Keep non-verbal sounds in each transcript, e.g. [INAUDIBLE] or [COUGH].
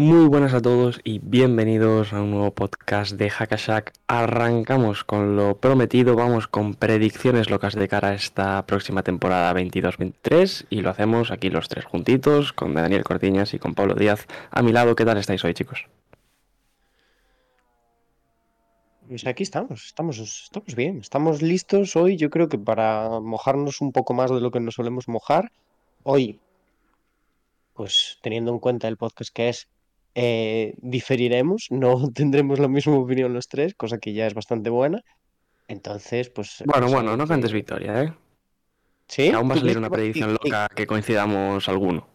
Muy buenas a todos y bienvenidos a un nuevo podcast de Hackashack. Arrancamos con lo prometido, vamos con predicciones locas de cara a esta próxima temporada 22-23 y lo hacemos aquí los tres juntitos con Daniel Cortiñas y con Pablo Díaz a mi lado. ¿Qué tal estáis hoy, chicos? Pues aquí estamos, estamos, estamos bien, estamos listos hoy, yo creo que para mojarnos un poco más de lo que nos solemos mojar. Hoy, pues teniendo en cuenta el podcast que es, eh, diferiremos, [LAUGHS] no tendremos la misma opinión los tres, cosa que ya es bastante buena. Entonces, pues... Bueno, pues, bueno, no cantes victoria, ¿eh? ¿Sí? Aún va a ¿Tú salir una predicción loca que coincidamos alguno.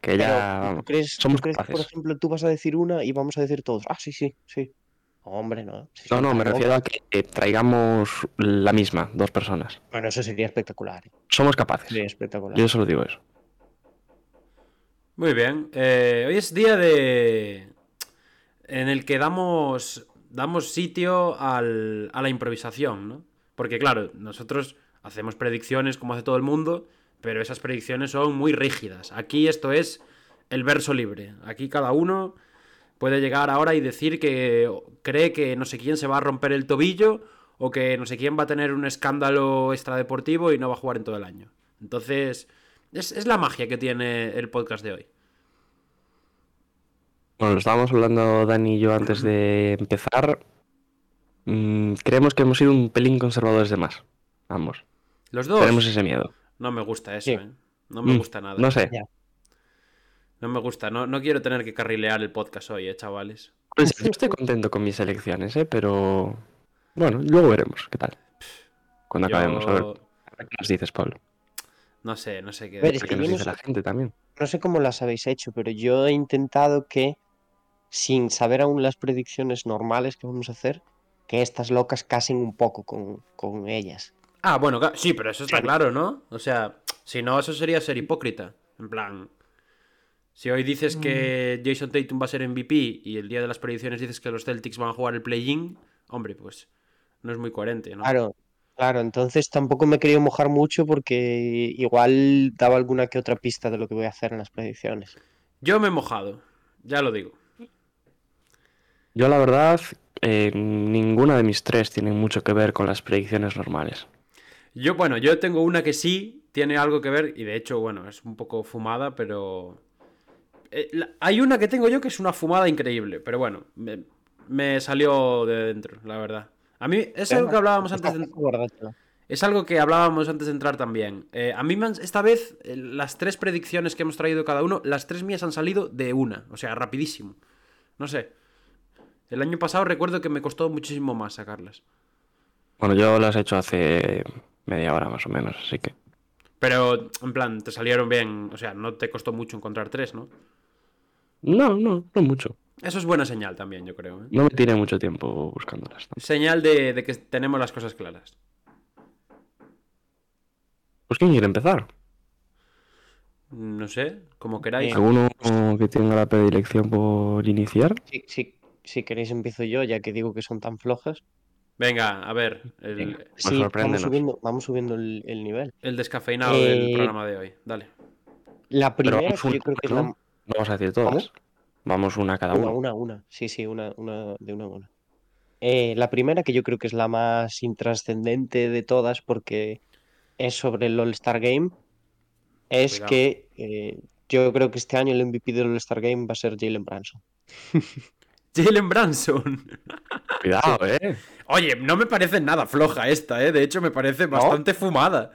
Que ya... ¿tú crees, tú somos crees que, por ejemplo, tú vas a decir una y vamos a decir todos? Ah, sí, sí, sí. Hombre, no. sí, No, sí, no, me refiero a que eh, traigamos la misma, dos personas. Bueno, eso sería espectacular. ¿eh? Somos capaces. Sería espectacular. Yo solo digo eso. Muy bien. eh, hoy es día de. en el que damos. damos sitio al- a la improvisación, ¿no? Porque, claro, nosotros hacemos predicciones como hace todo el mundo, pero esas predicciones son muy rígidas. Aquí esto es el verso libre. Aquí cada uno puede llegar ahora y decir que cree que no sé quién se va a romper el tobillo o que no sé quién va a tener un escándalo extradeportivo y no va a jugar en todo el año. Entonces, es, es la magia que tiene el podcast de hoy. Bueno, lo estábamos hablando Dani y yo antes de empezar. Mm, creemos que hemos sido un pelín conservadores de más. Ambos. Los dos. Tenemos ese miedo. No me gusta eso, Sí. ¿eh? No me Mm, gusta nada. No sé. Ya. No me gusta. No, no quiero tener que carrilear el podcast hoy, ¿eh, chavales? Pues yo estoy contento con mis elecciones, ¿eh? Pero. Bueno, luego veremos qué tal. Cuando Yo- acabemos. A ver, a ver qué [LAUGHS] nos dices, Pablo. No sé, no sé qué. Ver, es que dice la gente también. No sé cómo las habéis hecho, pero yo he intentado que, sin saber aún las predicciones normales que vamos a hacer, que estas locas casen un poco con, con ellas. Ah, bueno, sí, pero eso está Claro. claro, ¿no? O sea, si no, eso sería ser hipócrita. En plan, si hoy dices que Mm. Jason Tatum va a ser MVP y el día de las predicciones dices que los Celtics van a jugar el play-in, hombre, pues no es muy coherente, ¿no? Claro, claro, entonces tampoco me he querido mojar mucho porque igual daba alguna que otra pista de lo que voy a hacer en las predicciones. Yo me he mojado, ya lo digo. Yo, la verdad, eh, ninguna de mis tres tiene mucho que ver con las predicciones normales. Yo, bueno, yo tengo una que sí tiene algo que ver, y de hecho, bueno, es un poco fumada, pero. Eh, la- hay una que tengo yo que es una fumada increíble, pero bueno, me, me salió de dentro, la verdad. A mí es algo que hablábamos antes de, es algo que hablábamos antes de entrar también. Eh, a mí esta vez, eh, las tres predicciones que hemos traído cada uno, las tres mías han salido de una, o sea, rapidísimo. No sé. El año pasado recuerdo que me costó muchísimo más sacarlas. Bueno, yo las he hecho hace media hora más o menos, así que. Pero, en plan, te salieron bien, o sea, no te costó mucho encontrar tres, ¿no? No, no, no mucho. Eso es buena señal también, yo creo. ¿eh? No me tiré mucho tiempo buscándolas. ¿no? Señal de, de que tenemos las cosas claras. Pues quién quiere empezar. No sé, como queráis. ¿Alguno que tenga la predilección por iniciar? Si, si- si queréis empiezo yo, ya que digo que son tan flojas. Venga, a ver, el, Venga. Sí, vamos Pues subiendo, vamos subiendo el, el nivel. el descafeinado del Eh, programa de hoy. Dale. La primera, vamos que una, yo creo que es ¿no? la, No vamos a decir todas. Vamos una cada Una, uno. una, una. Sí, sí, una, una de una a una. Eh, la primera, que yo creo que es la más intrascendente de todas, porque es sobre el All-Star Game, es Cuidado. que eh, yo creo que este año el MVP del All-Star Game va a ser Jalen Branson. [LAUGHS] Jalen Branson. [LAUGHS] Cuidado, eh. Oye, no me parece nada floja esta, ¿eh? De hecho, me parece bastante fumada.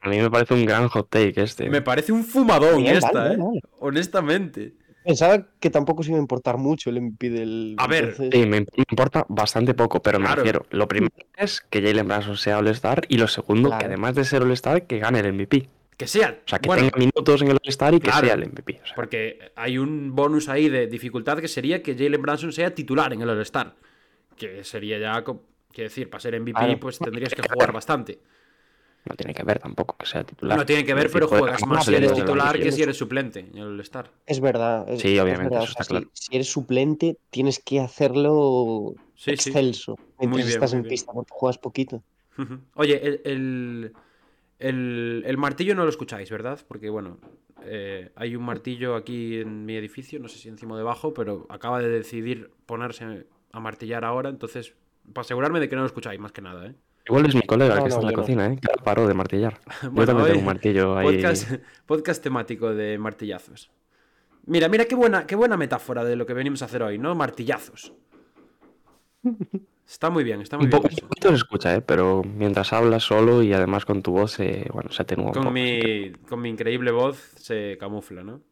A mí me parece un gran hot take este. Me parece un fumadón Bien, esta, vale, ¿eh? vale. Honestamente. Pensaba que tampoco se iba a importar mucho el MVP del. A ver, entonces- Sí, me, importa bastante poco, pero me Claro. refiero. Lo primero es que Jalen Branson sea All-Star y lo segundo, que además de ser All-Star, que gane el MVP. Que sea. O sea, que bueno, tenga minutos en el All-Star y que Claro. sea el MVP. o sea. Porque hay un bonus ahí de dificultad que sería que Jalen Branson sea titular en el All-Star. Que sería ya. Quiero decir, para ser MVP, Claro. pues tendrías que jugar bastante. No tiene que ver tampoco que sea titular. No tiene que ver, Es pero juegas más si eres titular que si eres suplente en el Star. Es verdad. es- Sí, es obviamente, verdad, eso o sea, está claro. si, si eres suplente, tienes que hacerlo Sí, sí. excelso mientras bien, estás en bien. pista, porque juegas poquito. Oye, el, el, el- el martillo no lo escucháis, ¿verdad? Porque, bueno, eh, hay un martillo aquí en mi edificio, no sé si encima o debajo, pero acaba de decidir ponerse a martillar ahora, entonces, para asegurarme de que no lo escucháis, más que nada, ¿eh? Igual es mi colega No, que no, está en la no. cocina, ¿eh? Que paró de martillar. [LAUGHS] Bueno, Yo también hoy- tengo un martillo ahí. Podcast, podcast temático de martillazos. Mira, mira qué buena, qué buena metáfora de lo que venimos a hacer hoy, ¿no? Martillazos. [LAUGHS] Está muy bien, está muy Un bien. poco, un poquito se escucha, ¿eh? Pero mientras hablas solo y además con tu voz, eh, bueno, se atenúa un Con poco. así que mi, con mi increíble voz se camufla, ¿no?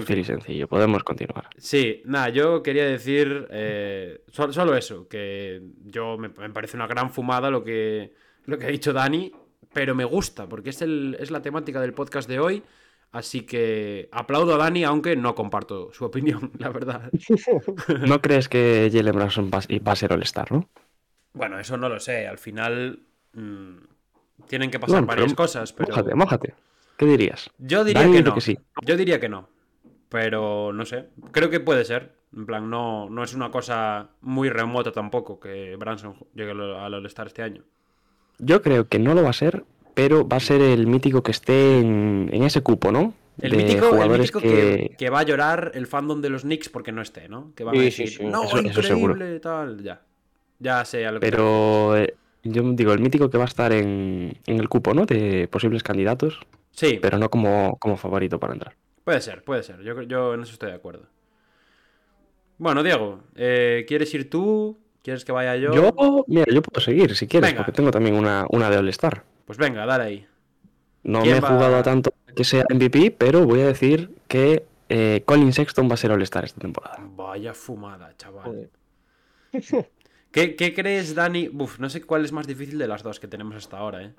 Fácil y sencillo. Podemos continuar. Sí, nada, yo quería decir eh, sol- solo eso, que yo me, me parece una gran fumada lo que, lo que ha dicho Dani, pero me gusta, porque es, el, es la temática del podcast de hoy, así que aplaudo a Dani, aunque no comparto su opinión, [LAUGHS] la verdad. [LAUGHS] ¿No crees que Jalen Branson va, va a ser All-Star, no? Bueno, eso no lo sé, al final mm, tienen que pasar Bueno, varias cosas, pero Mójate, mójate. ¿Qué dirías? yo diría Dani que no. que sí. Yo diría que no, pero no sé, creo que puede ser. En plan, no, no es una cosa muy remota tampoco que Branson llegue al All-Star este año. Yo creo que no lo va a ser, pero va a ser el mítico que esté en, en ese cupo, ¿no? El De mítico, el mítico que... que va a llorar el fandom de los Knicks porque no esté, ¿no? Que van a Sí, decir, sí, sí. no, Eso- eso increíble, seguro. tal, ya. Ya sé a lo Pero eh, yo digo, el mítico que va a estar en, en el cupo, ¿no? De posibles candidatos, Sí, pero no como, como favorito para entrar. Puede ser, puede ser. Yo, yo en eso estoy de acuerdo. Bueno, Diego, eh, ¿quieres ir tú? ¿Quieres que vaya yo? Yo, mira, yo puedo seguir si quieres, Venga. porque tengo también una, una de All-Star. Pues venga, dale ahí. No ¿Quién me he va- jugado a tanto que sea MVP, pero voy a decir que eh, Colin Sexton va a ser All-Star esta temporada. Vaya fumada, chaval. [LAUGHS] ¿Qué, qué crees, Dani? Uf, no sé cuál es más difícil de las dos que tenemos hasta ahora, ¿eh?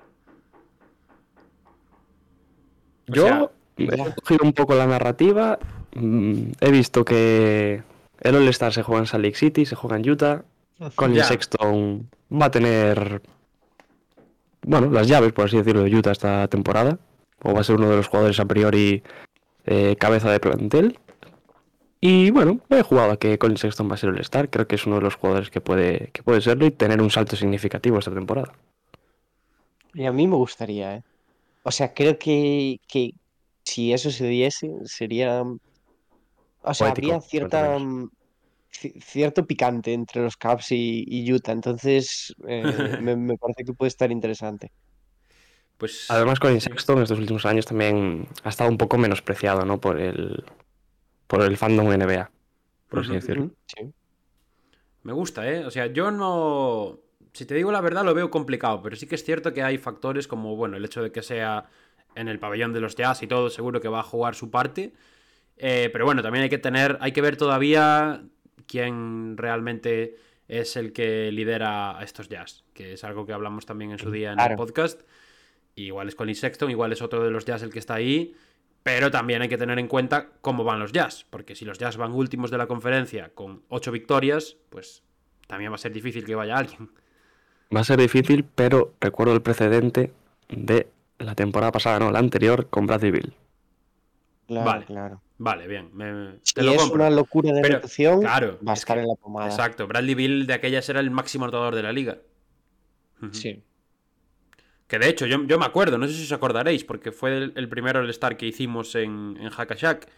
O Yo sea, he cogido un poco la narrativa. mm, he visto que el All-Star se juega en Salt Lake City, se juega en Utah. Colin Ya. Sexton va a tener, bueno, las llaves, por así decirlo, de Utah esta temporada. O va a ser uno de los jugadores a priori eh, cabeza de plantel. Y bueno, he jugado a que Colin Sexton va a ser el Star. Creo que es uno de los jugadores que puede, que puede serlo y tener un salto significativo esta temporada. Y a mí me gustaría, ¿eh? O sea, creo que, que si eso se diese, sería... O sea, Poético, habría cierta, mm, ci- cierto picante entre los Cavs y, y Utah, entonces eh, me, me parece que puede estar interesante. pues. Además, Colin Sexton estos últimos años también ha estado un poco menospreciado, ¿no? Por el, por el fandom NBA, por así decirlo. Sí. Me gusta, ¿eh? O sea, yo no... Si te digo la verdad, lo veo complicado, pero sí que es cierto que hay factores como, bueno, el hecho de que sea en el pabellón de los jazz y todo, seguro que va a jugar su parte. Eh, pero bueno, también hay que tener, hay que ver todavía quién realmente es el que lidera a estos jazz, que es algo que hablamos también en su día en el podcast. Igual es Colin Sexton, igual es otro de los jazz el que está ahí, pero también hay que tener en cuenta cómo van los jazz, porque si los jazz van últimos de la conferencia con ocho victorias, pues también va a ser difícil que vaya alguien. Va a ser difícil, pero recuerdo el precedente de la temporada pasada, no, la anterior, con Bradley Bill. Claro, Vale. claro. Vale, bien, me- Si te lo es compro. una locura de Pero, claro, va a es estar que- en la pomada. Exacto, Bradley Bill de aquellas era el máximo anotador de la liga. Sí. Que de hecho, yo, yo me acuerdo, no sé si os acordaréis, porque fue el, el primero All-Star que hicimos en, en Hackashack.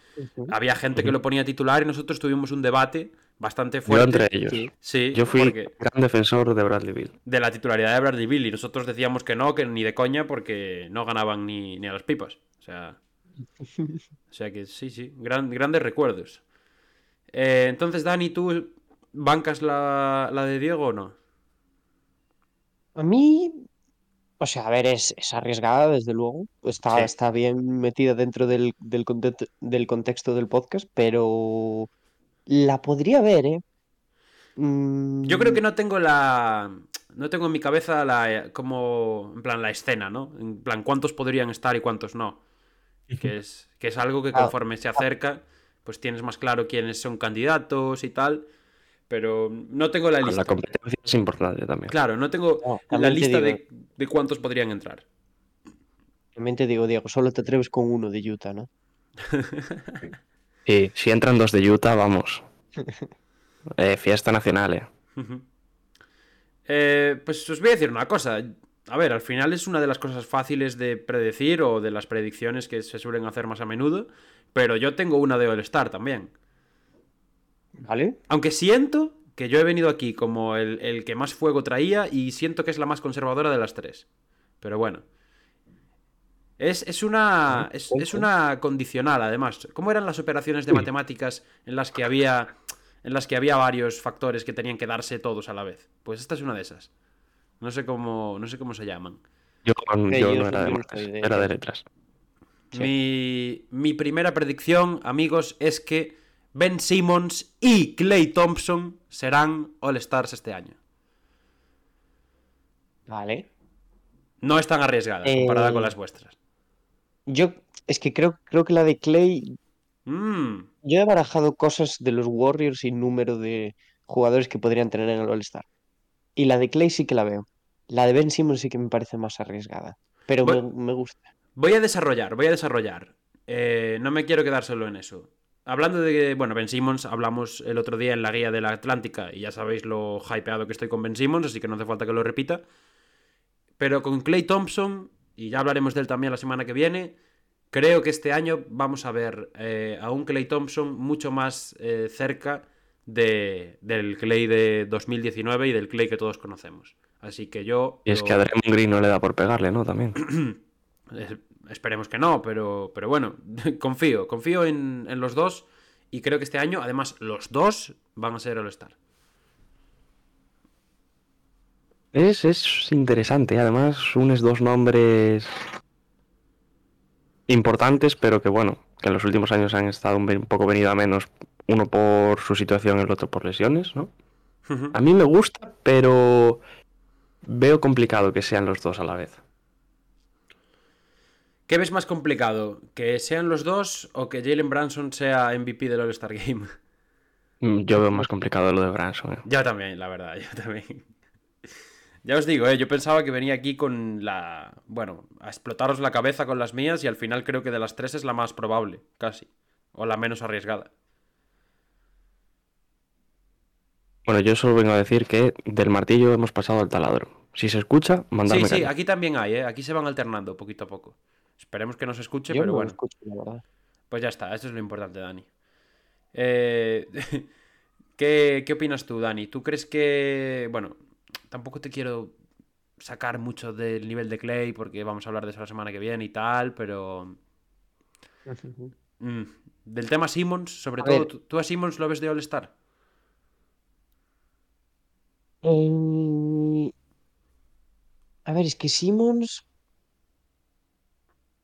Había gente que lo ponía titular y nosotros tuvimos un debate bastante Yo fuerte. entre ellos. Sí. Sí, Yo fui porque- gran defensor de Bradley Bill. de la titularidad de Bradley Bill y nosotros decíamos que no, que ni de coña porque no ganaban ni, ni a las pipas. O sea, o sea que sí, sí, gran- grandes recuerdos. Eh, entonces, Dani, ¿tú bancas la, la de Diego o no? A mí, o sea, a ver, es, es arriesgada, desde luego. Está, Sí. está bien metida dentro del, del, conte- del contexto del podcast, pero la podría ver, ¿eh? Mm, Yo creo que no tengo la. No tengo en mi cabeza la. como. En plan, la escena, ¿no? En plan, cuántos podrían estar y cuántos no. Que es, que es algo que conforme se acerca, pues tienes más claro quiénes son candidatos y tal. Pero no tengo la lista. La competencia es importante también. Claro, no tengo No, la lista digo- de, de cuántos podrían entrar. También te digo, Diego, solo te atreves con uno de Utah, ¿no? [LAUGHS] Y si entran dos de Utah, vamos. [LAUGHS] Eh, fiesta nacional, eh. Eh, pues os voy a decir una cosa. A ver, al final es una de las cosas fáciles de predecir o de las predicciones que se suelen hacer más a menudo. Pero yo tengo una de All-Star también. ¿Vale? Aunque siento que yo he venido aquí como el, el que más fuego traía y siento que es la más conservadora de las tres. Pero bueno. Es, es una. Es, es una condicional, además. ¿Cómo eran las operaciones de matemáticas en las que había. En las que había varios factores que tenían que darse todos a la vez? Pues esta es una de esas. No sé cómo. No sé cómo se llaman. Yo, Eh, yo yo no era de era letras. Sí. Mi, mi primera predicción, amigos, es que Ben Simmons y Clay Thompson serán All-Stars este año. Vale. No es tan arriesgada Eh, comparada con las vuestras. Yo, es que creo, creo que la de Clay, Mm, yo he barajado cosas de los Warriors y número de jugadores que podrían tener en el All-Star. Y la de Clay sí que la veo. La de Ben Simmons sí que me parece más arriesgada. Pero me, me gusta. Voy a desarrollar, voy a desarrollar. Eh, no me quiero quedar solo en eso. Hablando de, bueno, Ben Simmons, hablamos el otro día en la guía de la Atlántica y ya sabéis lo hypeado que estoy con Ben Simmons, así que no hace falta que lo repita. Pero con Clay Thompson, y ya hablaremos de él también la semana que viene, creo que este año vamos a ver eh, a un Clay Thompson mucho más eh, cerca de, del Clay de 2019 y del Clay que todos conocemos. Así que yo... Y es lo- que a Draymond Green no le da por pegarle, ¿no? También. [CLEARS THROAT] es- Esperemos que no, pero, pero bueno, [LAUGHS] confío, confío en, en los dos y creo que este año, además, los dos van a ser All-Star. Es, es interesante, además unes dos nombres importantes, pero que bueno, que en los últimos años han estado un, poco venido a menos, uno por su situación, el otro por lesiones, ¿no? A mí me gusta, pero veo complicado que sean los dos a la vez. ¿Qué ves más complicado? ¿Que sean los dos o que Jalen Branson sea MVP del All-Star Game? Mm, Yo veo más complicado lo de Branson. ¿eh? Yo también, la verdad, yo también. Ya os digo, ¿eh? yo pensaba que venía aquí con la... Bueno, a explotaros la cabeza con las mías y al final creo que de las tres es la más probable, casi. O la menos arriesgada. Bueno, yo solo vengo a decir que del martillo hemos pasado al taladro. Si se escucha, Sí, mandadme sí, caña. aquí también hay, ¿eh? Aquí se van alternando poquito a poco. Esperemos que no se escuche, Yo pero no bueno. escucho, la verdad. Pues ya está, eso es lo importante, Dani. Eh, [LAUGHS] ¿qué, qué opinas tú, Dani? ¿Tú crees que... Bueno, tampoco te quiero sacar mucho del nivel de Clay porque vamos a hablar de eso la semana que viene y tal, pero... mm, del tema Simmons, sobre A todo. ¿tú, tú a Simmons lo ves de All-Star? Eh, A ver, es que Simmons.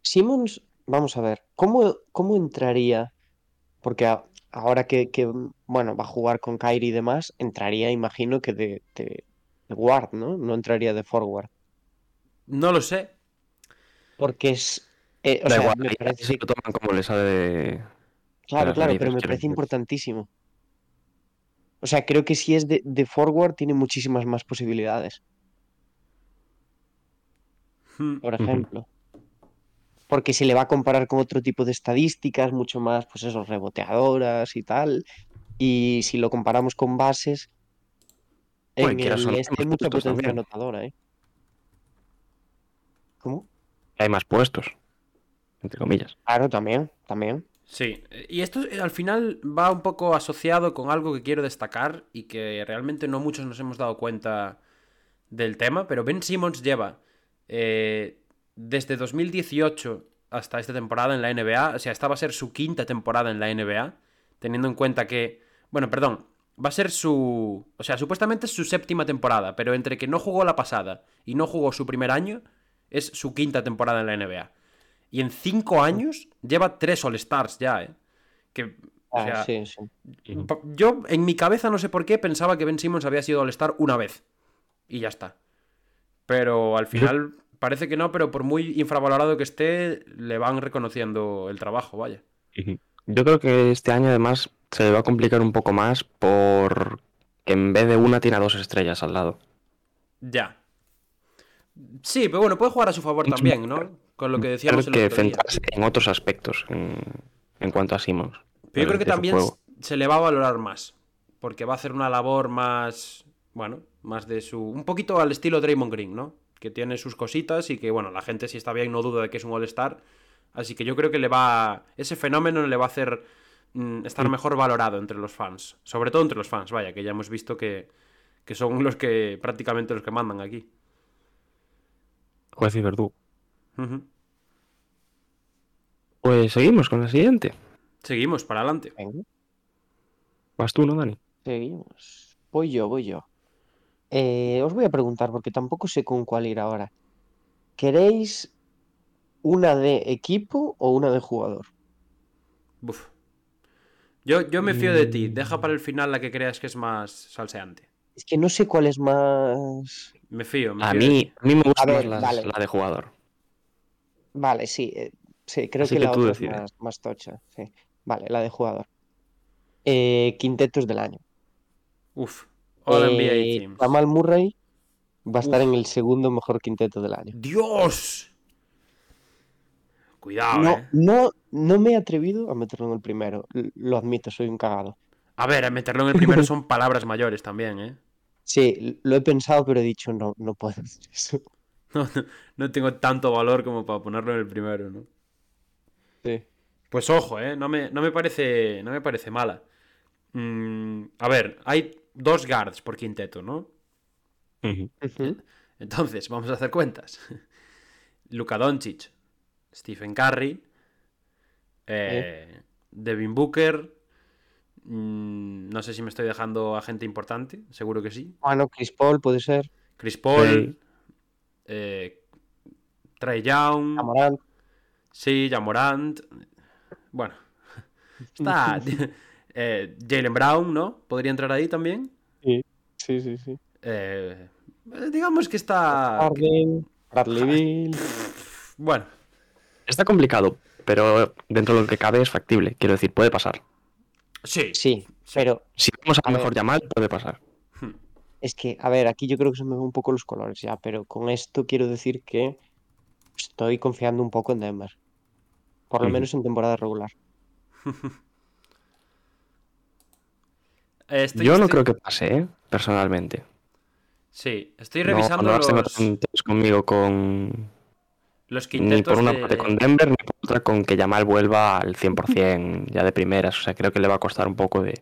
Simmons, vamos a ver, ¿cómo, cómo entraría? Porque a- ahora que, que, bueno, va a jugar con Kyrie y demás, entraría, imagino que de guard, ¿no? No entraría de forward. No lo sé. Porque es. eh, o Da sea, igual, me parece. se lo toman como les sale de... Claro, claro, pero me parece importantísimo. O sea, creo que si es de, de forward tiene muchísimas más posibilidades, Mm, por ejemplo. Porque se le va a comparar con otro tipo de estadísticas, mucho más, pues eso, reboteadoras y tal. Y si lo comparamos con bases, en el este hay mucha potencia también. anotadora, ¿eh? ¿Cómo? Hay más puestos, entre comillas. Claro, también, también. Sí, y esto eh, al final va un poco asociado con algo que quiero destacar y que realmente no muchos nos hemos dado cuenta del tema, pero Ben Simmons lleva eh, desde 2018 hasta esta temporada en la NBA, o sea, esta va a ser su quinta temporada en la NBA, teniendo en cuenta que, bueno, perdón, va a ser su, o sea, supuestamente es su séptima temporada, pero entre que no jugó la pasada y no jugó su primer año, es su quinta temporada en la NBA. Y en cinco años lleva tres All-Stars ya, ¿eh? Que, o Ah, sea, sí, sí. pa- yo en mi cabeza no sé por qué pensaba que Ben Simmons había sido All-Star una vez. Y ya está. Pero al final parece que no, pero por muy infravalorado que esté, le van reconociendo el trabajo, vaya. Yo creo que este año además se le va a complicar un poco más por que en vez de una tiene dos estrellas al lado. Ya. Sí, pero bueno, puede jugar a su favor también, ¿no? Con lo que decíamos Creo el que centrarse en otros aspectos en, en cuanto a Simmons. Pero yo creo que también juego. se le va a valorar más. Porque va a hacer una labor más. Bueno, más de su. Un poquito al estilo Draymond Green, ¿no? Que tiene sus cositas y que, bueno, la gente si está bien no duda de que es un All-Star. Así que yo creo que le va. Ese fenómeno le va a hacer estar mejor valorado entre los fans. Sobre todo entre los fans, vaya, que ya hemos visto que, que son [LAUGHS] los que. prácticamente los que mandan aquí. Juez y verdugo. Ujú. Pues seguimos con la siguiente. Seguimos, para adelante. Venga, Vas tú, ¿no, Dani? seguimos. Voy yo, voy yo. Eh, os voy a preguntar, porque tampoco sé con cuál ir ahora. ¿Queréis una de equipo o una de jugador? Buf. Yo, yo me fío de ti. Mm. Deja para el final la que creas que es más salseante. Es que no sé cuál es más. Me fío. Me A fío de mí, a mí me gusta ver, más las- vale. la de jugador. Vale, sí, eh, sí, creo Así que que la otra es más, más tocha. Sí. Vale, la de jugador. Eh, quintetos del año. Uf. All Eh, NBA Teams. Jamal Murray va a estar Uf. en el segundo mejor quinteto del año. ¡Dios! Cuidado, No, eh. no, no me he atrevido a meterlo en el primero. Lo admito, soy un cagado. A ver, meterlo en el primero son palabras mayores también, ¿eh? Sí, lo he pensado, pero he dicho no, no puedo hacer eso. [LAUGHS] No, no- no tengo tanto valor como para ponerlo en el primero, ¿no? Sí. Pues ojo, ¿eh? No me, no me parece, no me parece mala. Mm, a ver, hay dos guards por quinteto, ¿no? Entonces, vamos a hacer cuentas. [LAUGHS] Luka Doncic, Stephen Curry, eh, Devin Booker. mm, no sé si me estoy dejando a gente importante, seguro que sí. Bueno, Chris Paul puede ser. Chris Paul, Sí. eh, Trey Young, Amorant. sí, Jamorant. Bueno, [LAUGHS] está [LAUGHS] eh, Jalen Brown, ¿no? Podría entrar ahí también. Sí, sí, sí. Eh, digamos que está. Harden, Bradley [LAUGHS] Beal. Bueno, Está complicado, pero dentro de lo que cabe es factible. Quiero decir, puede pasar. sí. Sí, pero Si vamos a, A mejor ver. llamar, puede pasar. es que, a ver, aquí yo creo que se me ven un poco los colores ya, pero con esto quiero decir que estoy confiando un poco en Denver. Por lo menos en temporada regular. [LAUGHS] Estoy- Yo no estoy- creo que pase, ¿eh? personalmente. Sí, estoy No- revisando no, tengo los, conmigo con. Los Ni por una de- parte con Denver, ni por otra con que Yamal vuelva al 100% ya de primeras. O sea, creo que le va a costar un poco de,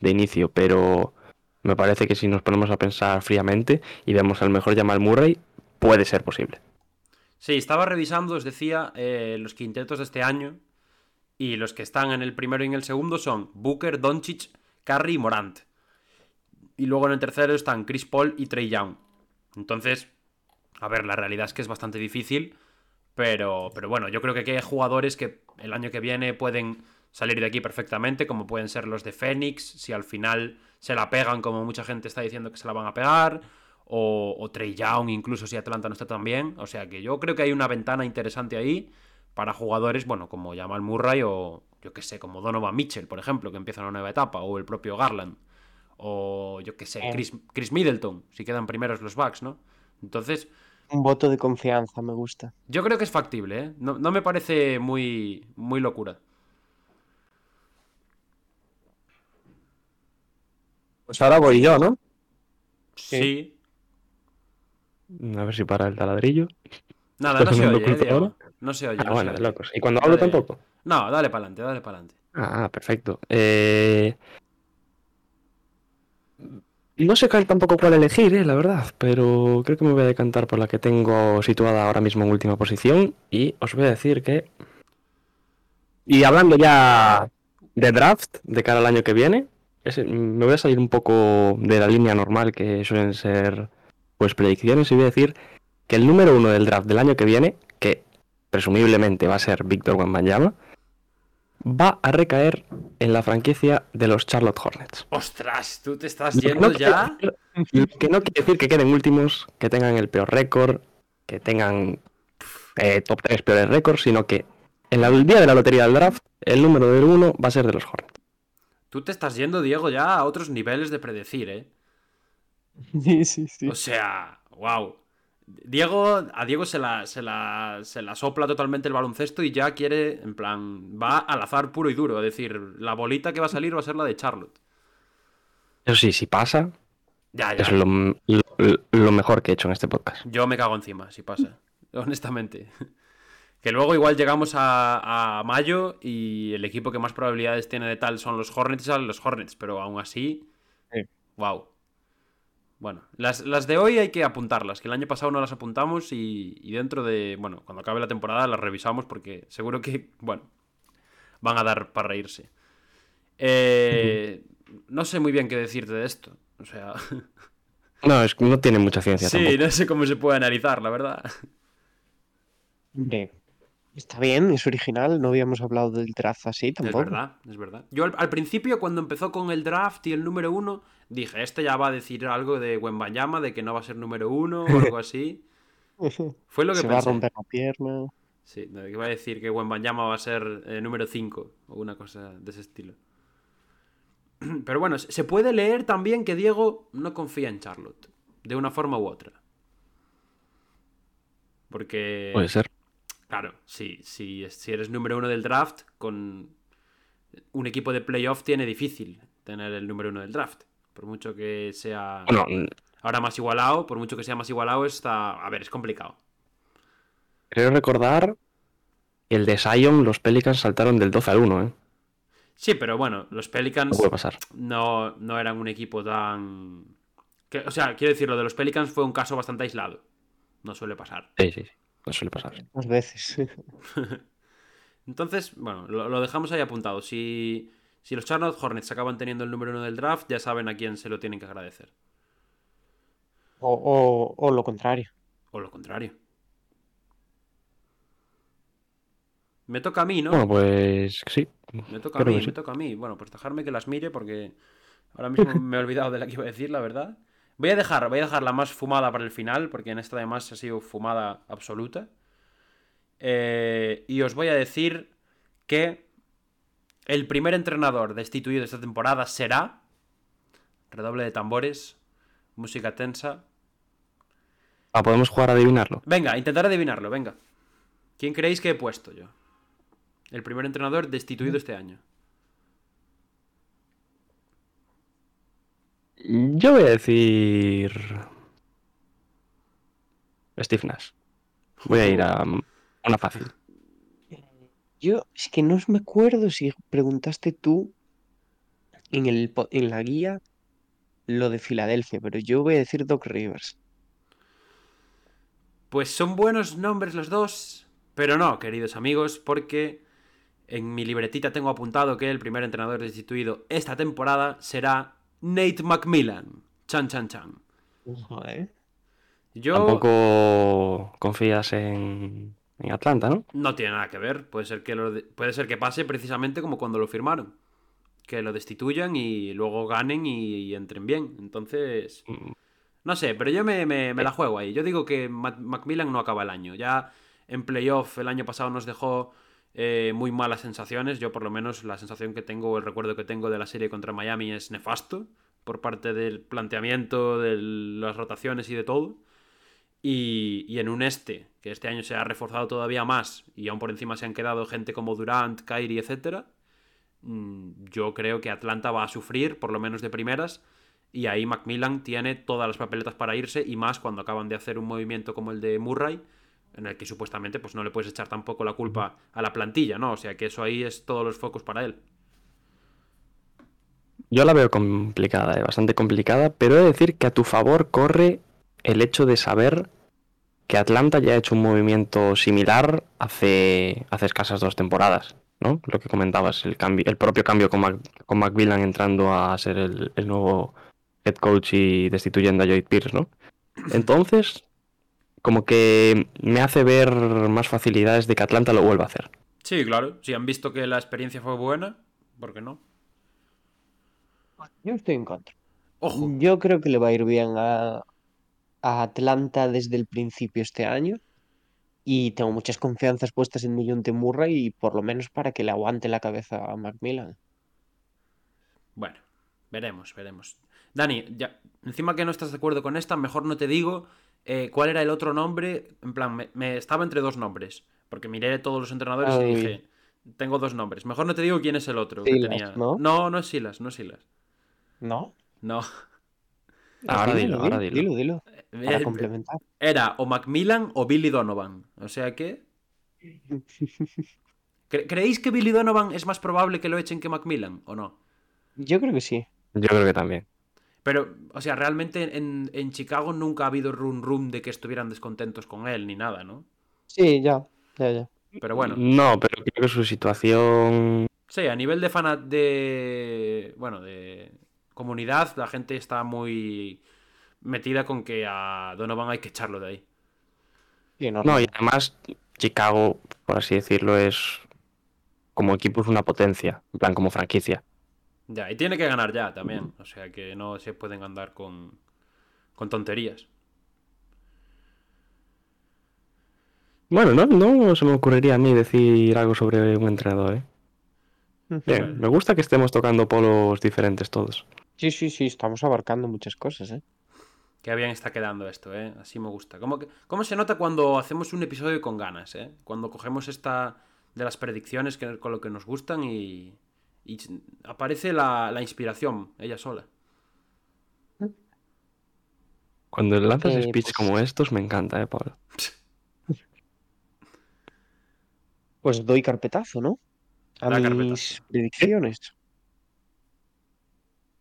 de inicio, pero me parece que si nos ponemos a pensar fríamente y vemos al mejor Yamal Murray, puede ser posible. Sí, estaba revisando, os decía, eh, los quintetos de este año. Y los que están en el primero y en el segundo son Booker, Doncic, Curry y Morant. Y luego en el tercero están Chris Paul y Trey Young. Entonces, a ver, la realidad es que es bastante difícil. Pero, pero bueno, yo creo que aquí hay jugadores que el año que viene pueden salir de aquí perfectamente, como pueden ser los de Phoenix, si al final se la pegan, como mucha gente está diciendo que se la van a pegar, o, o Trey Young, incluso si Atlanta no está tan bien. O sea que yo creo que hay una ventana interesante ahí para jugadores, bueno, como Jamal Murray o yo que sé, como Donovan Mitchell, por ejemplo, que empieza una nueva etapa, o el propio Garland, o yo que sé, Eh. Chris, Chris Middleton, si quedan primeros los Bucks, ¿no? Entonces, Un voto de confianza, me gusta. yo creo que es factible, ¿eh? No, no me parece muy, muy locura. Pues ahora voy yo, ¿no? Sí. A ver si para el taladrillo. Nada, ¿Estás no se oye, ¿eh, ahora? No se oye. Ah, no se bueno, oye. locos. ¿Y cuando hablo tampoco? No, dale para adelante, dale para adelante. Ah, perfecto. Eh, No sé tampoco cuál elegir, eh, la verdad, pero creo que me voy a decantar por la que tengo situada ahora mismo en última posición y os voy a decir que... Y hablando ya de draft de cara al año que viene, me voy a salir un poco de la línea normal que suelen ser pues predicciones y voy a decir que el número uno del draft del año que viene, que presumiblemente va a ser Víctor Wembanyama, va a recaer en la franquicia de los Charlotte Hornets. ¡Ostras! ¿Tú te estás yendo no quiere ya? decir- lo que no quiere decir que queden últimos, que tengan el peor récord, que tengan eh, top 3 peores récords, sino que en la- el día de la lotería del draft, el número del uno va a ser de los Hornets. Tú te estás yendo, Diego, ya a otros niveles de predecir, ¿eh? [LAUGHS] Sí, sí, sí. O sea, wow. Diego, a Diego se la, se, la, se la sopla totalmente el baloncesto y ya quiere, en plan, va al azar puro y duro. Es decir, la bolita que va a salir va a ser la de Charlotte. Eso sí, si pasa, Ya, ya. es lo, lo- lo mejor que he hecho en este podcast. Yo me cago encima, si pasa. [LAUGHS] Honestamente. Que luego igual llegamos a, a mayo y el equipo que más probabilidades tiene de tal son los Hornets y salen los Hornets, pero aún así. Sí. Wow. Bueno, las, las de hoy hay que apuntarlas, que el año pasado no las apuntamos y, y dentro de. Bueno, cuando acabe la temporada las revisamos porque seguro que, bueno, van a dar para reírse. Eh, No sé muy bien qué decirte de esto. O sea. No, es, no tiene mucha ciencia [LAUGHS] Sí, tampoco. no sé cómo se puede analizar, la verdad. Está bien, es original. No habíamos hablado del draft así Es tampoco. verdad, es verdad. Yo al, al principio, cuando empezó con el draft y el número uno, dije, este ya va a decir algo de Wembanyama, de que no va a ser número uno o algo así. [LAUGHS] Fue lo que Se va a romper la pierna. Sí, de que va a decir que Wembanyama va a ser eh, número 5 o una cosa de ese estilo. [CLEARS THROAT] Pero bueno, se puede leer también que Diego no confía en Charlotte, de una forma u otra. Porque... Puede ser. Claro, sí, sí, si eres número uno del draft, con un equipo de playoff tiene difícil tener el número uno del draft. Por mucho que sea Bueno, ahora más igualado, por mucho que sea más igualado, está. A ver, es complicado. creo recordar el de Zion, los Pelicans saltaron del 12 al 1, ¿eh? Sí, pero bueno, los No Pelicans puede pasar. no, no eran un equipo tan. que- o sea, quiero decir, lo de los Pelicans fue un caso bastante aislado. No suele pasar. Sí, sí, sí. No suele pasar. Dos veces. [LAUGHS] Entonces, bueno, lo, lo dejamos ahí apuntado. Si, si los Charlotte Hornets acaban teniendo el número uno del draft, ya saben a quién se lo tienen que agradecer. O, o- o lo contrario. O lo contrario. Me toca a mí, ¿no? Bueno, pues sí. me toca a mí, sí. me toca a mí. Bueno, pues dejarme que las mire porque ahora mismo [LAUGHS] me he olvidado de la que iba a decir, la verdad. Voy a dejar, voy a dejar la más fumada para el final, porque en esta además ha sido fumada absoluta. Eh, y os voy a decir que el primer entrenador destituido esta temporada será. Redoble de tambores, música tensa. Ah, podemos jugar a adivinarlo. Venga, intentar adivinarlo, venga. ¿Quién creéis que he puesto yo? El primer entrenador destituido este año. Yo voy a decir. Steve Nash. Voy a ir a una fácil. Yo es que no me acuerdo si preguntaste tú en, el, en la guía lo de Filadelfia, pero yo voy a decir Doc Rivers. Pues son buenos nombres los dos, pero no, queridos amigos, porque en mi libretita tengo apuntado que el primer entrenador destituido esta temporada será Nate McMillan. Chan, chan, chan. Joder. Yo Tampoco confías en, en Atlanta, ¿no? no tiene nada que ver. Puede ser que lo de- puede ser que pase precisamente como cuando lo firmaron, que lo destituyan y luego ganen y, y entren bien. Entonces, Mm, No sé, pero yo me, me- me la juego ahí. Yo digo que Mac- Macmillan no acaba el año. Ya en playoff el año pasado nos dejó eh, muy malas sensaciones. Yo por lo menos la sensación que tengo, el recuerdo que tengo de la serie contra Miami es nefasto por parte del planteamiento, de las rotaciones y de todo. Y, y en un este, que este año se ha reforzado todavía más y aún por encima se han quedado gente como Durant, Kyrie, etcétera, mm, yo creo que Atlanta va a sufrir, por lo menos de primeras, y ahí Macmillan tiene todas las papeletas para irse y más cuando acaban de hacer un movimiento como el de Murray, en el que supuestamente pues no le puedes echar tampoco la culpa a la plantilla, ¿no? O sea que eso ahí es todos los focos para él. Yo la veo complicada, eh, bastante complicada, pero he de decir que a tu favor corre el hecho de saber que Atlanta ya ha hecho un movimiento similar hace, hace escasas dos temporadas, ¿no? Lo que comentabas, el cambio, el propio cambio con, Mac- con entrando a ser el, el nuevo head coach y destituyendo a Lloyd Pierce, ¿no? Entonces, como que me hace ver más facilidades de que Atlanta lo vuelva a hacer. Sí, claro. Si han visto que la experiencia fue buena, ¿por qué no? Yo estoy en contra. Ojo. Yo creo que le va a ir bien a, a Atlanta desde el principio este año. Y tengo muchas confianzas puestas en Millonte Murray y por lo menos para que le aguante la cabeza a Macmillan. Bueno, veremos, veremos. Dani, ya, encima que no estás de acuerdo con esta, mejor no te digo eh, cuál era el otro nombre. En plan, me, me estaba entre dos nombres. Porque miré todos los entrenadores y dije, tengo dos nombres. Mejor no te digo quién es el otro que Silas, tenía. ¿no? no, no es Silas, no es Silas. ¿No? No. Ahora dilo, ahora dilo. dilo. Dilo, Para Eh, complementar. Era o Macmillan o Billy Donovan. O sea que. [LAUGHS] ¿Cre- ¿Creéis que Billy Donovan es más probable que lo echen que Macmillan o no? Yo creo que sí. Yo creo que también. Pero, o sea, realmente en, en Chicago nunca ha habido rum rum de que estuvieran descontentos con él ni nada, ¿no? Sí, ya. Ya, ya. Pero bueno, No, pero creo que su situación. sí, a nivel de fana de. Bueno, de comunidad, la gente está muy metida con que a Donovan hay que echarlo de ahí. Sí, no, No, y además, Chicago, por así decirlo, es. Como equipo es una potencia. En plan, como franquicia. Ya, y tiene que ganar ya también. O sea que no se pueden andar con, con tonterías. Bueno, no, no se me ocurriría a mí decir algo sobre un entrenador, ¿eh? Bien, me gusta que estemos tocando polos diferentes todos. Sí, sí, sí, estamos abarcando muchas cosas, ¿eh? Qué bien está quedando esto, ¿eh? Así me gusta. ¿Cómo, que- cómo se nota cuando hacemos un episodio con ganas, ¿eh? Cuando cogemos esta de las predicciones que, con lo que nos gustan y, y aparece la, la inspiración, ella sola. Cuando lanzas Eh, speech pues- como estos, me encanta, ¿eh, Pablo? [LAUGHS] Pues doy carpetazo, ¿no? A Da mis carpetazo. predicciones.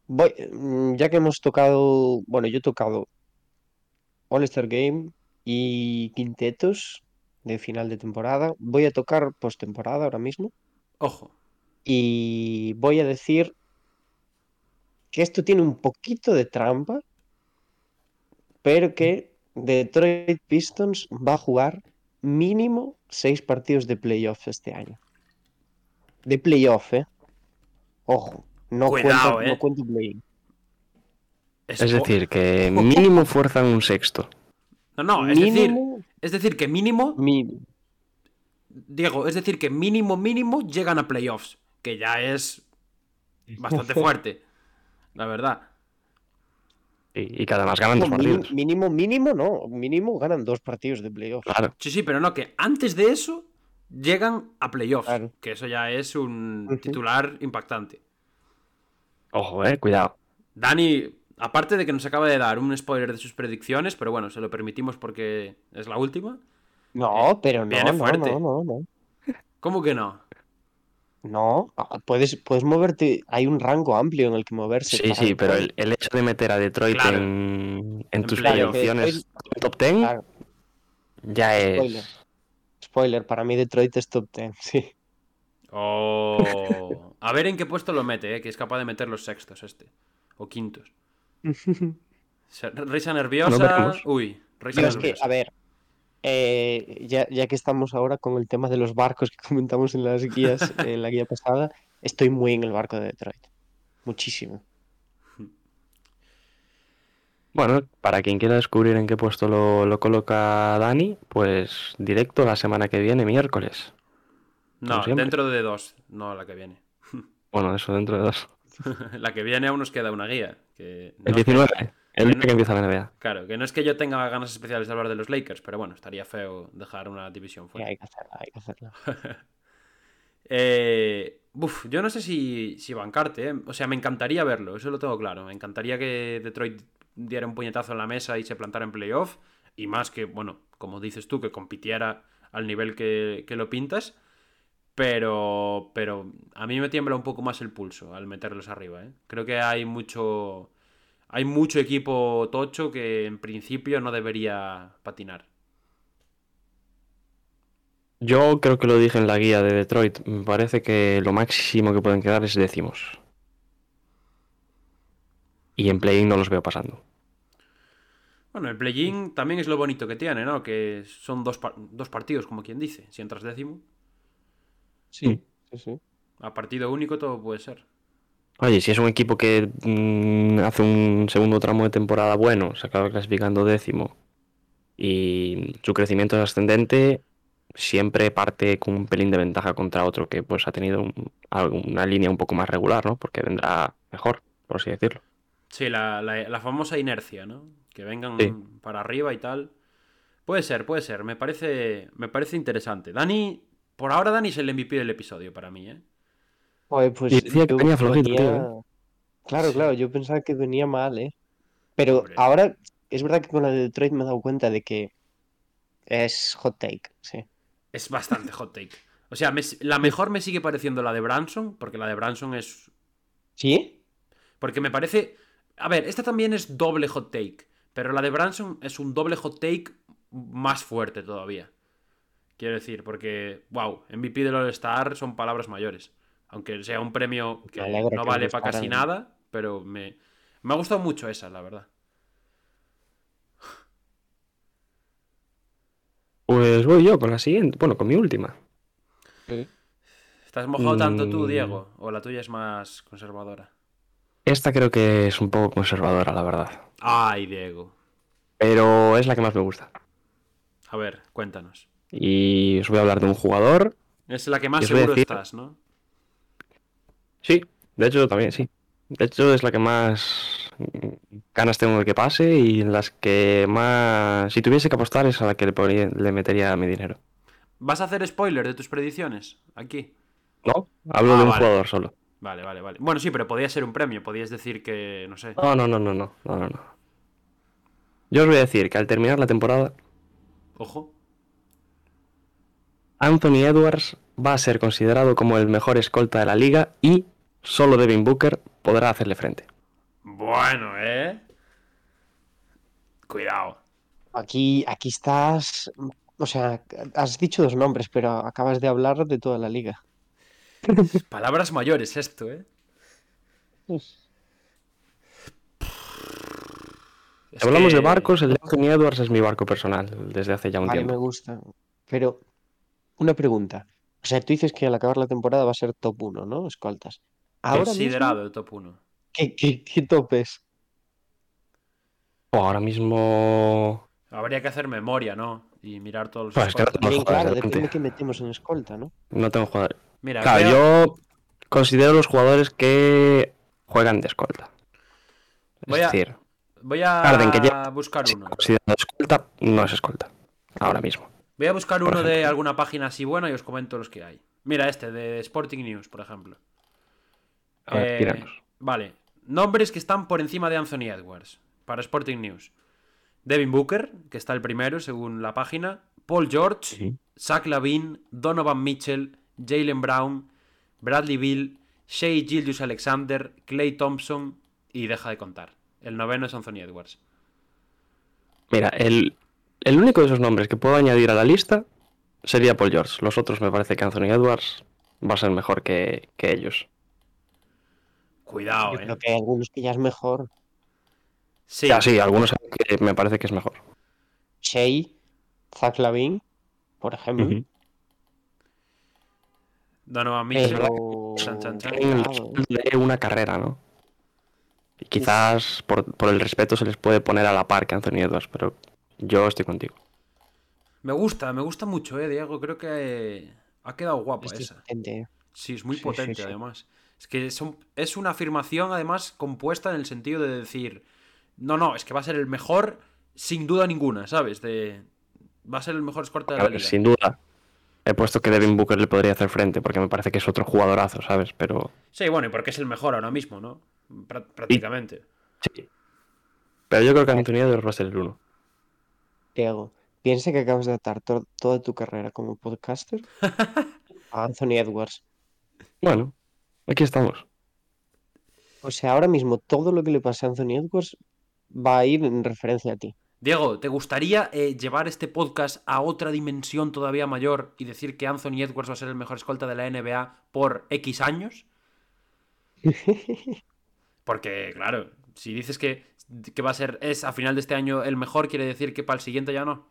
Voy, mm, ya que hemos tocado, bueno, yo he tocado All-Star Game y quintetos de final de temporada. Voy a tocar postemporada ahora mismo Ojo. Y voy a decir que esto tiene un poquito de trampa, pero que Detroit Pistons va a jugar mínimo seis partidos de playoff este año. De playoff, ¿eh? Ojo, no Cuidado, cuenta, ¿eh? no cuenta play-in. Es, Es decir, [LAUGHS] que mínimo fuerzan un sexto. No, no, es decir, Mínimo, es decir que mínimo, mínimo. Diego, es decir que mínimo, mínimo llegan a playoffs, que ya es [LAUGHS] bastante fuerte, la verdad. Y, y que además ganan dos partidos. mínimo, mínimo, no. Mínimo ganan dos partidos de playoff. Claro. Sí, sí, pero no, que antes de eso llegan a playoffs, Claro. que eso ya es un titular impactante. Ojo, eh, cuidado. Dani, aparte de que nos acaba de dar un spoiler de sus predicciones, pero bueno, se lo permitimos porque es la última. No, pero no, viene fuerte. no, no, no. ¿Cómo que no? No, puedes, puedes moverte, hay un rango amplio en el que moverse. Sí, sí, pero el, el hecho de meter a Detroit Claro. en, en tus playoff. predicciones top 10 Claro, ya spoiler. es. Spoiler, para mí Detroit es top 10, [LAUGHS] sí. Oh. A ver en qué puesto lo mete, eh, que es capaz de meter los sextos este. O quintos. [LAUGHS] Risa nerviosa. Uy, risa Yo es que, nerviosa. a ver, eh, ya, ya que estamos ahora con el tema de los barcos que [LAUGHS] comentamos en las guías, [LAUGHS] en la guía pasada, estoy muy en el barco de Detroit. Muchísimo. Bueno, para quien quiera descubrir en qué puesto lo, lo coloca Dani, pues directo la semana que viene, miércoles. No, dentro de dos, no la que viene. Bueno, eso dentro de dos. [LAUGHS] la que viene aún nos queda una guía. Que no El es que- 19, el que día no- que empieza la NBA. Claro, que no es que yo tenga ganas especiales de hablar de los Lakers, pero bueno, estaría feo dejar una división Sí, fuera. hay que hacerla, hay que hacerla. [LAUGHS] Eh, uf, yo no sé si, si bancarte, ¿eh? O sea, me encantaría verlo, eso lo tengo claro. Me encantaría que Detroit diera un puñetazo en la mesa y se plantara en playoff. Y más que, bueno, como dices tú, que compitiera al nivel que, que lo pintas. Pero, pero a mí me tiembla un poco más el pulso al meterlos arriba, ¿eh? Creo que hay mucho, hay mucho equipo tocho que en principio no debería patinar. Yo creo que lo dije en la guía de Detroit. Me parece que lo máximo que pueden quedar es décimos. Y en play no los veo pasando. Bueno, el play-in también es lo bonito que tiene, ¿no? Que son dos, par- dos partidos, como quien dice. Si entras décimo, Sí, sí, sí. a partido único todo puede ser. Oye, si es un equipo que mm, hace un segundo tramo de temporada bueno, se acaba clasificando décimo y su crecimiento es ascendente, siempre parte con un pelín de ventaja contra otro que pues ha tenido un- una línea un poco más regular, ¿no? Porque vendrá mejor, por así decirlo. Sí, la, la- la famosa inercia, ¿no? Que vengan Sí. para arriba y tal. Puede ser, puede ser. Me parece, me parece interesante. Dani, por ahora Dani es el MVP del episodio para mí, ¿eh? Joder, pues Y decía que venía flojito, tío, venía- Claro, claro, yo pensaba que venía mal, ¿eh? Pero Hombre. ahora es verdad que con la de Detroit me he dado cuenta de que es hot take, sí. Es bastante hot take. O sea, me- la mejor me sigue pareciendo la de Branson, porque la de Branson es ¿Sí? Porque me parece. A ver, esta también es doble hot take. Pero la de Branson es un doble hot take más fuerte todavía. Quiero decir, porque. Wow, MVP del All-Star son palabras mayores. Aunque sea un premio que no que vale para casi nada. Pero me. Me ha gustado mucho esa, la verdad. Pues voy yo con la siguiente, bueno, con mi última. ¿Estás mojado tanto tú, Mm. Diego? ¿O la tuya es más conservadora? Esta creo que es un poco conservadora, la verdad. Ay, Diego. Pero es la que más me gusta. A ver, cuéntanos. Y os voy a hablar de un jugador. Es la que más seguro decir- estás, ¿no? Sí, de hecho también, sí. De hecho es la que más ganas tengo de que pase y las que más... Si tuviese que apostar es a la que le, podría- le metería mi dinero. ¿Vas a hacer spoiler de tus predicciones? Aquí. ¿No? Hablo Ah, de un vale. jugador solo. Vale, vale, vale. Bueno, sí, pero podía ser un premio. Podías decir que, no sé. No, no, no, no, no, no, no. Yo os voy a decir que al terminar la temporada, Ojo. Anthony Edwards va a ser considerado como el mejor escolta de la liga y solo Devin Booker podrá hacerle frente. Bueno, ¿eh? Cuidado. Aquí, aquí estás. O sea, has dicho dos nombres, pero acabas de hablar de toda la liga. [LAUGHS] Palabras mayores esto, ¿eh? Es Si hablamos que- de barcos, el de Anthony Edwards es mi barco personal desde hace ya un Vale, me tiempo. gusta. Pero, una pregunta. O sea, tú dices que al acabar la temporada va a ser top 1, ¿no? Escoltas. Ahora Considerado mismo, el top 1. ¿qué, qué, qué top es? O ahora mismo... Habría que hacer memoria, ¿no? Y mirar todos los Pues es que no jugadores claro, depende de qué metemos en escolta, ¿no? No tengo jugadores. Mira, Claro, yo considero los jugadores que juegan de escolta. Es Voy a- decir, voy a que buscar si uno. considerado escolta, no es escolta. Ahora mismo. Voy a buscar Por uno de alguna página así buena y os comento los que hay. Mira este, de Sporting News, por ejemplo. Eh, vale. Nombres que están por encima de Anthony Edwards. Para Sporting News. Devin Booker, que está el primero según la página. Paul George. Sí. Zach Lavin. Donovan Mitchell. Jalen Brown. Bradley Bill. Shea Gildius Alexander. Clay Thompson. Y deja de contar. El noveno es Anthony Edwards. Mira, el, el único de esos nombres que puedo añadir a la lista sería Paul George. Los otros me parece que Anthony Edwards va a ser mejor que, que ellos. Cuidado, Yo eh. creo que hay algunos que ya es mejor. Sí, Ya, sí, algunos que me parece que es mejor. Shea, Zach Lavin, por ejemplo. Ujú. Donovan Mitchell. Pero... Chan, chan, chan. De una carrera, ¿no? Y quizás por, por el respeto se les puede poner a la par que Anthony Edwards, pero yo estoy contigo. Me gusta, me gusta mucho, eh, Diego. Creo que eh, ha quedado guapa es esa. Sí, es muy Sí, sí, potente, sí. además. Es que son- es una afirmación, además, compuesta en el sentido de decir. No, no, es que va a ser el mejor sin duda ninguna, ¿sabes? De. Va a ser el mejor escorta de A la ver, liga. sin duda. He puesto que Devin Booker le podría hacer frente porque me parece que es otro jugadorazo, ¿sabes? Pero Sí, bueno, y porque es el mejor ahora mismo, ¿no? Prá- prácticamente. sí. Pero yo creo que Anthony Edwards va a ser el uno. Diego, piensa que acabas de atar to- toda tu carrera como podcaster [LAUGHS] a Anthony Edwards. Bueno, aquí estamos. O sea, ahora mismo todo lo que le pase a Anthony Edwards va a ir en referencia a ti. Diego, ¿te gustaría eh, llevar este podcast a otra dimensión todavía mayor y decir que Anthony Edwards va a ser el mejor escolta de la NBA por X años? [LAUGHS] Porque, claro, si dices que, que va a ser, es a final de este año el mejor, quiere decir que para el siguiente ya no.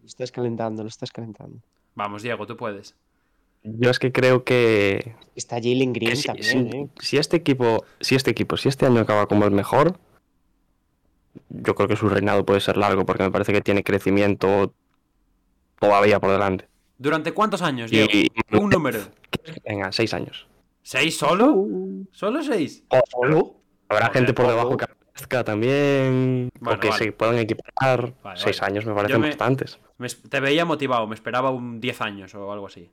Lo estás calentando, lo estás calentando. Vamos, Diego, tú puedes. Yo es que creo que, Está Jalen Green si, también, si- ¿eh? si este equipo, si este equipo, si este año acaba como el mejor, yo creo que su reinado puede ser largo porque me parece que tiene crecimiento todavía por delante. ¿Durante cuántos años, Y- Diego? Un número. Venga, seis años. ¿Seis solo? ¿Solo seis? ¿Solo? Habrá gente por debajo que aparezca también. Bueno, o que vale. se puedan equiparar. Vale, Seis vale. años me parecen me- bastantes. Me te veía motivado, me esperaba un 10 años o algo así.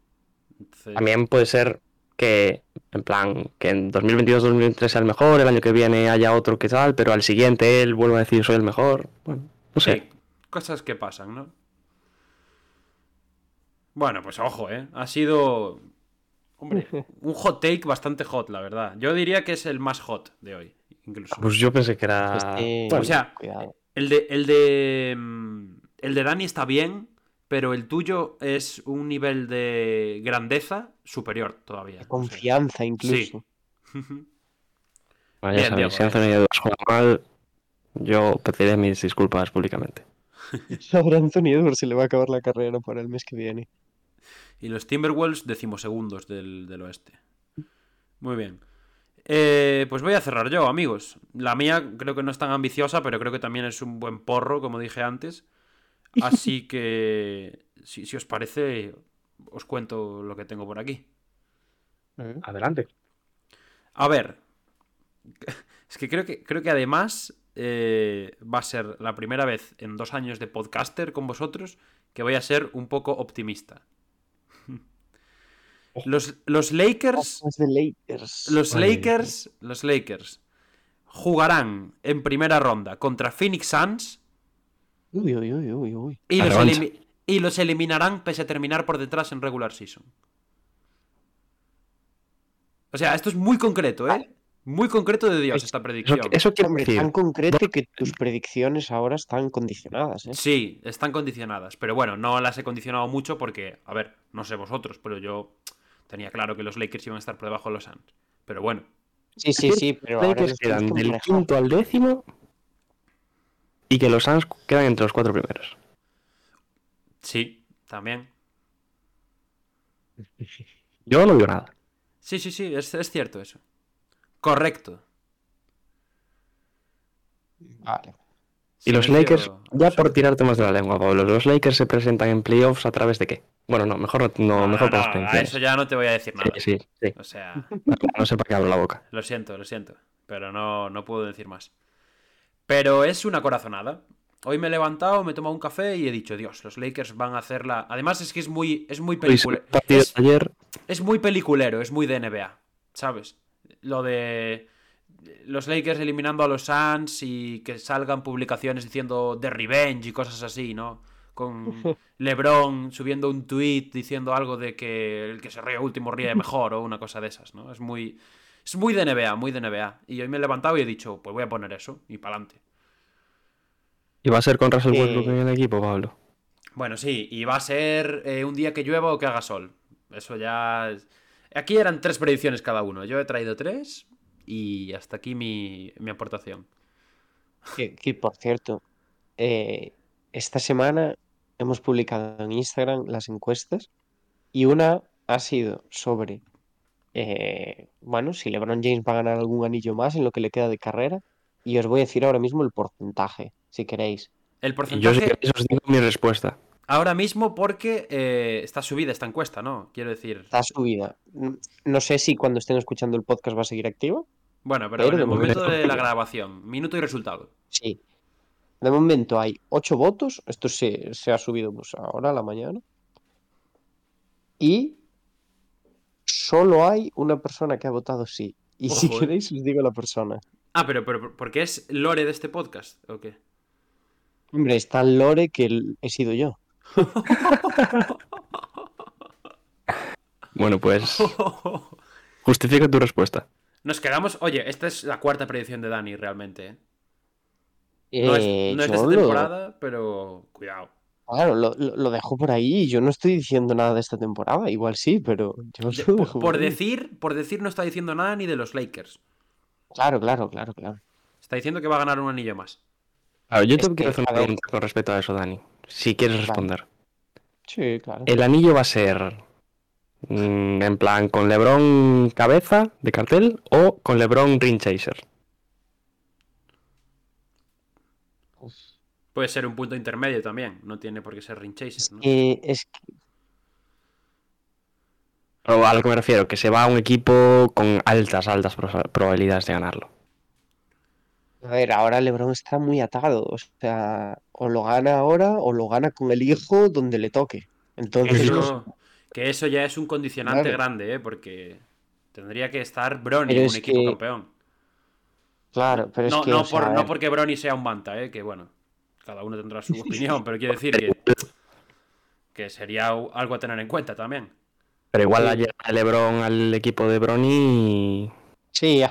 Entonces- También puede ser que, en plan, que en 2022-2023 sea el mejor, el año que viene haya otro que tal, pero al siguiente él vuelva a decir soy el mejor. Bueno, no sé. Sí, cosas que pasan, ¿no? Bueno, pues ojo, ¿eh? Ha sido. Hombre, [LAUGHS] un hot take bastante hot, la verdad. Yo diría que es el más hot de hoy, incluso. Pues yo pensé que era. Este- bueno, o sea, Cuidado. El de, el de. mm, El de Dani está bien, pero el tuyo es un nivel de grandeza superior todavía. De confianza incluso. [LAUGHS] bueno, ya bien, sabéis, Diego, si Anthony Edwards juega mal, yo pediré mis disculpas públicamente. [LAUGHS] [LAUGHS] Ahora Anthony Edwards se le va a acabar la carrera para el mes que viene. Y los Timberwolves decimosegundos del, del oeste. Muy bien. Eh, pues voy a cerrar yo, amigos. La mía creo que no es tan ambiciosa, pero creo que también es un buen porro, como dije antes. Así [LAUGHS] que, si, si os parece, os cuento lo que tengo por aquí. Adelante. A ver. [LAUGHS] Es que creo que, creo que además eh, va a ser la primera vez en dos años de podcaster con vosotros que voy a ser un poco optimista. [LAUGHS] Los, los Lakers. Los de Lakers. Los Ay. Lakers. Los Lakers. Jugarán en primera ronda contra Phoenix Suns. Uy, uy, uy, uy, uy. Y los, y eliminarán pese a terminar por detrás en regular season. O sea, esto es muy concreto, ¿eh? Muy concreto de Dios esta predicción. eso quiere decir. tan concreto que tus predicciones ahora están condicionadas, ¿eh? Sí, están condicionadas. Pero bueno, no las he condicionado mucho porque, a ver, no sé vosotros, pero yo tenía claro que los Lakers iban a estar por debajo de los Suns. Pero bueno, Sí, sí, sí, pero ahora quedan del quinto al décimo y que los Suns quedan entre los cuatro primeros. sí, también. Yo no digo nada. Sí, sí, sí, es, es cierto eso. Correcto. Vale. Y los Lakers, ya por tirarte más de la lengua, Pablo, los Lakers se presentan en playoffs a través de qué? Bueno, no, mejor no, no, mejor no, no, a eso ya no te voy a decir nada. Sí, sí, sí. O sea, No sé para qué abro la boca. lo siento, lo siento. Pero no, no puedo decir más. Pero es una corazonada. Hoy me he levantado, me he tomado un café y he dicho, Dios, los Lakers van a hacerla. Además, es que es muy, es muy partido Es, ayer, es muy peliculero, es muy de NBA, ¿sabes? Lo de los Lakers eliminando a los Suns y que salgan publicaciones diciendo The Revenge y cosas así, ¿no? Con [LAUGHS] LeBron subiendo un tweet diciendo algo de que el que se ríe último ríe mejor o una cosa de esas, ¿no? Es muy es muy de NBA, muy de NBA. Y hoy me he levantado y he dicho, pues voy a poner eso y para adelante. y va a ser con Russell Eh, Westbrook en el equipo, Pablo. Bueno, sí, y va a ser eh, un día que llueva o que haga sol. Eso ya. Aquí eran tres predicciones cada uno. Yo he traído tres y hasta aquí mi, mi aportación. Que, que, por cierto, eh, esta semana hemos publicado en Instagram las encuestas y una ha sido sobre, eh, bueno, si LeBron James va a ganar algún anillo más en lo que le queda de carrera. Y os voy a decir ahora mismo el porcentaje, si queréis. El yo porcentaje que os digo mi respuesta. ahora mismo porque eh, está subida esta encuesta, ¿no? Quiero decir. Está subida. No sé si cuando estén escuchando el podcast va a seguir activo. Bueno, pero pero en el momento momento- de la [LAUGHS] grabación, minuto y resultado. Sí. De momento hay ocho votos. Esto se, se ha subido pues, ahora a la mañana. Y solo hay una persona que ha votado sí. Y si Ojo, eh. queréis os digo la persona. Ah, pero, pero ¿por qué es Lore de este podcast? ¿O qué? Hombre, está Lore que he sido yo. [LAUGHS] Bueno, pues [LAUGHS] justifica tu respuesta. Nos quedamos. Oye, esta es la cuarta predicción de Dani realmente, ¿eh? No Eh, es, no es de esta lo- temporada, pero cuidado. Claro, lo, lo- dejo por ahí. Yo no estoy diciendo nada de esta temporada. Igual sí, pero yo De- [LAUGHS] lo por, por decir, por decir no está diciendo nada ni de los Lakers. Claro, claro, claro, claro. Está diciendo que va a ganar un anillo más. Claro, yo te Es quiero que, hacer una ver. pregunta con respecto a eso, Dani. Si quieres Vale. responder. Sí, claro. ¿El anillo va a ser mm, en plan con LeBron cabeza de cartel o con LeBron ring chaser? Puede ser un punto intermedio también. No tiene por qué ser ring chaser, ¿no? Es que O a lo que me refiero, que se va a un equipo con altas, altas pro- probabilidades de ganarlo. A ver, ahora LeBron está muy atado. O sea, o lo gana ahora o lo gana con el hijo donde le toque. Entonces, Eso- que eso ya es un condicionante Claro. grande, ¿eh? Porque tendría que estar Brony Pero en es un equipo que- campeón. claro, pero es no, que. no o sea, por- a no porque Brony sea un manta, ¿eh? Que bueno, cada uno tendrá su opinión, pero quiero decir que, que sería algo a tener en cuenta también. Pero igual llegada de LeBron al equipo de Bronny Sí,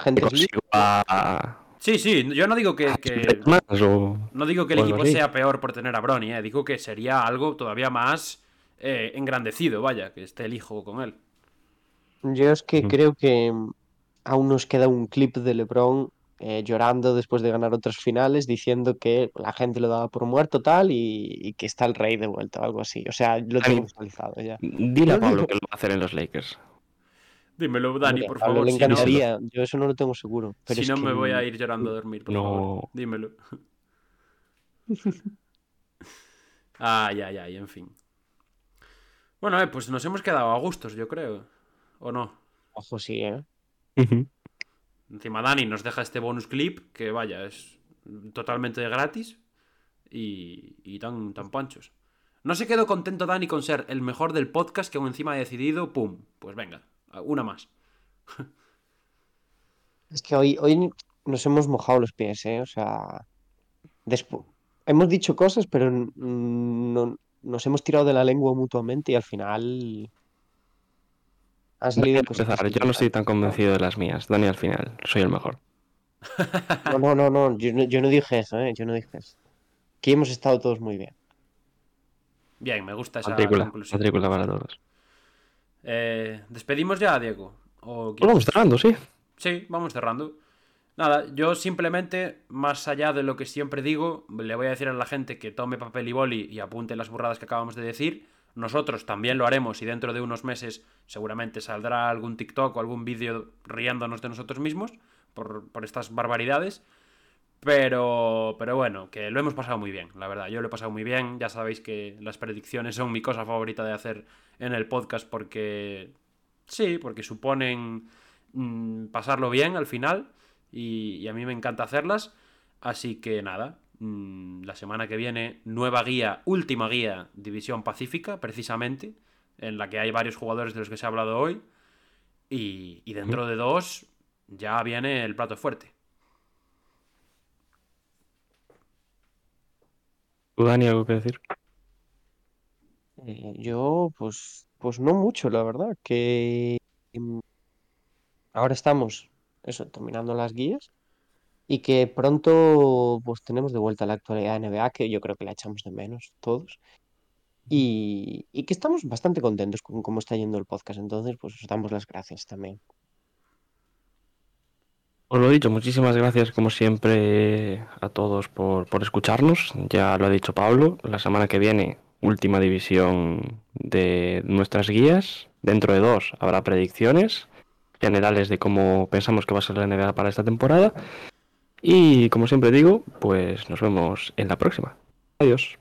a... Sí, sí, yo no digo que, que- más o... no digo que el equipo sea peor por tener a Brony, ¿eh? Digo que sería algo todavía más eh, engrandecido, vaya, que esté el hijo con él. Yo es que Mm. creo que mm, aún nos queda un clip de LeBron eh, llorando después de ganar otras finales, diciendo que la gente lo daba por muerto tal y, y que está el rey de vuelta o algo así. O sea, lo tengo visualizado ya. Dile a Pablo que lo va a hacer en los Lakers. Dímelo, Dani, por Pablo favor. le Si no, encantaría. Yo eso no lo tengo seguro. Pero si es no que me voy a ir llorando a dormir, por no. favor. Dímelo. ay, ay, ay, en fin. Bueno, eh, pues nos hemos quedado a gustos, yo creo. ¿O no? Ojo, sí, ¿eh? Encima Dani nos deja este bonus clip que vaya, es totalmente gratis y, tan, tan panchos. No se quedó contento Dani con ser el mejor del podcast que aún encima ha decidido, ¡pum! Pues venga, una más. Es que hoy, hoy nos hemos mojado los pies, ¿eh? O sea, despu- hemos dicho cosas, pero no, nos hemos tirado de la lengua mutuamente y al final han Voy a salido cosas. empezar. Yo no estoy tan convencido de las mías. Dani al final. Soy el mejor. No, no, no, no, yo no, yo no dije eso, ¿eh? Yo no dije eso. Aquí hemos estado todos muy bien. Bien, me gusta esa Matrícula. conclusión. Matrícula para todos. Eh, ¿Despedimos ya, Diego? ¿O Pues vamos cerrando, sí. Sí, vamos cerrando. Nada, yo simplemente, más allá de lo que siempre digo, le voy a decir a la gente que tome papel y boli y apunte las burradas que acabamos de decir. Nosotros también lo haremos y dentro de unos meses seguramente saldrá algún TikTok o algún vídeo riéndonos de nosotros mismos por, por estas barbaridades. Pero, pero bueno, que lo hemos pasado muy bien, la verdad. Yo lo he pasado muy bien. Ya sabéis que las predicciones son mi cosa favorita de hacer en el podcast porque... Sí, porque suponen mm, pasarlo bien al final y, y a mí me encanta hacerlas. Así que nada, mm, la semana que viene nueva guía, última guía División Pacífica, precisamente, en la que hay varios jugadores de los que se ha hablado hoy. Y, y dentro de dos ya viene el plato fuerte. ¿Tú, Dani, algo que decir? Eh, yo, pues, pues no mucho, la verdad, que mm, ahora estamos, eso, terminando las guías y que pronto, pues, tenemos de vuelta la actualidad de NBA, que yo creo que la echamos de menos todos. Y, y que estamos bastante contentos con cómo está yendo el podcast, entonces, pues, os damos las gracias también. Os lo he dicho, muchísimas gracias como siempre a todos por, por escucharnos. Ya lo ha dicho Pablo, la semana que viene última división de nuestras guías. Dentro de dos habrá predicciones generales de cómo pensamos que va a ser la NBA para esta temporada. Y como siempre digo, pues nos vemos en la próxima. Adiós.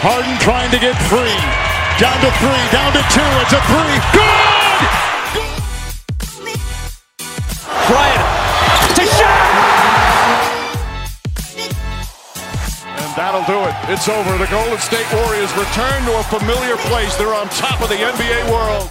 Harden trying to get free. Down to three, down to two. It's a three. Good! Bryant to shot! And that'll do it. It's over. The Golden State Warriors return to a familiar place. They're on top of the NBA world.